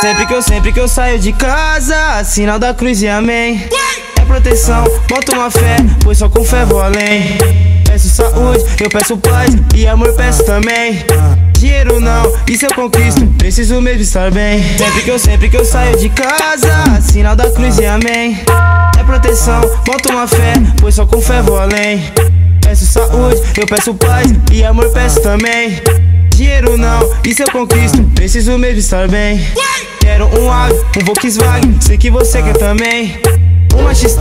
Sempre que eu, sempre que eu, saio de casa, sinal da cruz e amém. É proteção, boto uma fé, pois só com fé vou além. Peço saúde, eu peço paz e amor peço também. Dinheiro isso eu conquisto, preciso mesmo estar bem. Sempre que eu, sempre que eu saio de casa, sinal da cruz e amém. É proteção, boto uma fé, pois só com fé vou além. Peço saúde, eu peço paz e amor peço também. Dinheiro não, isso eu conquisto, preciso mesmo estar bem. Quero um Audi, um Volkswagen, sei que você quer também. Uma XT,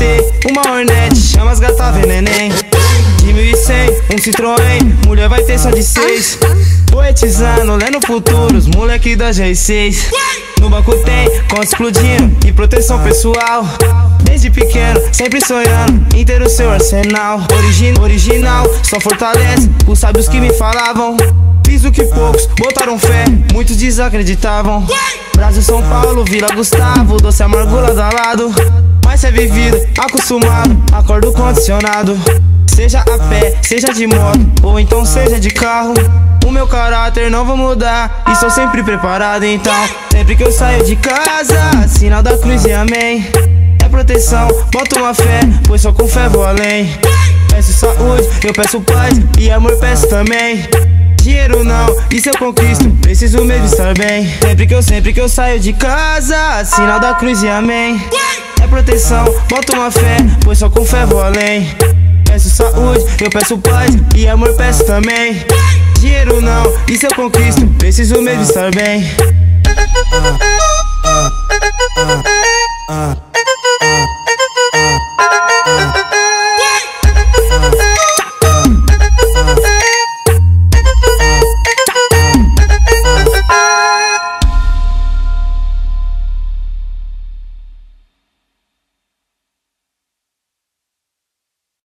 uma Hornet, chama as gata veneném. De 1100, um Citroën, mulher vai ter só de seis. Poetizando, lendo futuros, moleque da G6. No banco tem conta explodindo e proteção pessoal. Desde pequeno, sempre sonhando em ter o seu arsenal. Origin, original, só fortalece os sábios que me falavam. Fiz o que poucos botaram fé, muitos desacreditavam. Brasil, São Paulo, Vila Gustavo, doce amargura da lado. Mas é vivido, acostumado, acordo condicionado. Seja a pé, seja de moto, ou então seja de carro. Meu caráter não vou mudar, e sou sempre preparado então. Sempre que eu saio de casa, sinal da cruz e amém. É proteção, boto uma fé, pois só com fé vou além. Peço saúde, eu peço paz e amor peço também. Dinheiro não, isso eu conquisto, preciso mesmo estar bem. Sempre que eu, sempre que eu saio de casa, sinal da cruz e amém. É proteção, boto uma fé, pois só com fé vou além. Peço saúde, eu peço paz e amor peço também. Dinheiro isso eu conquisto, preciso mesmo estar bem.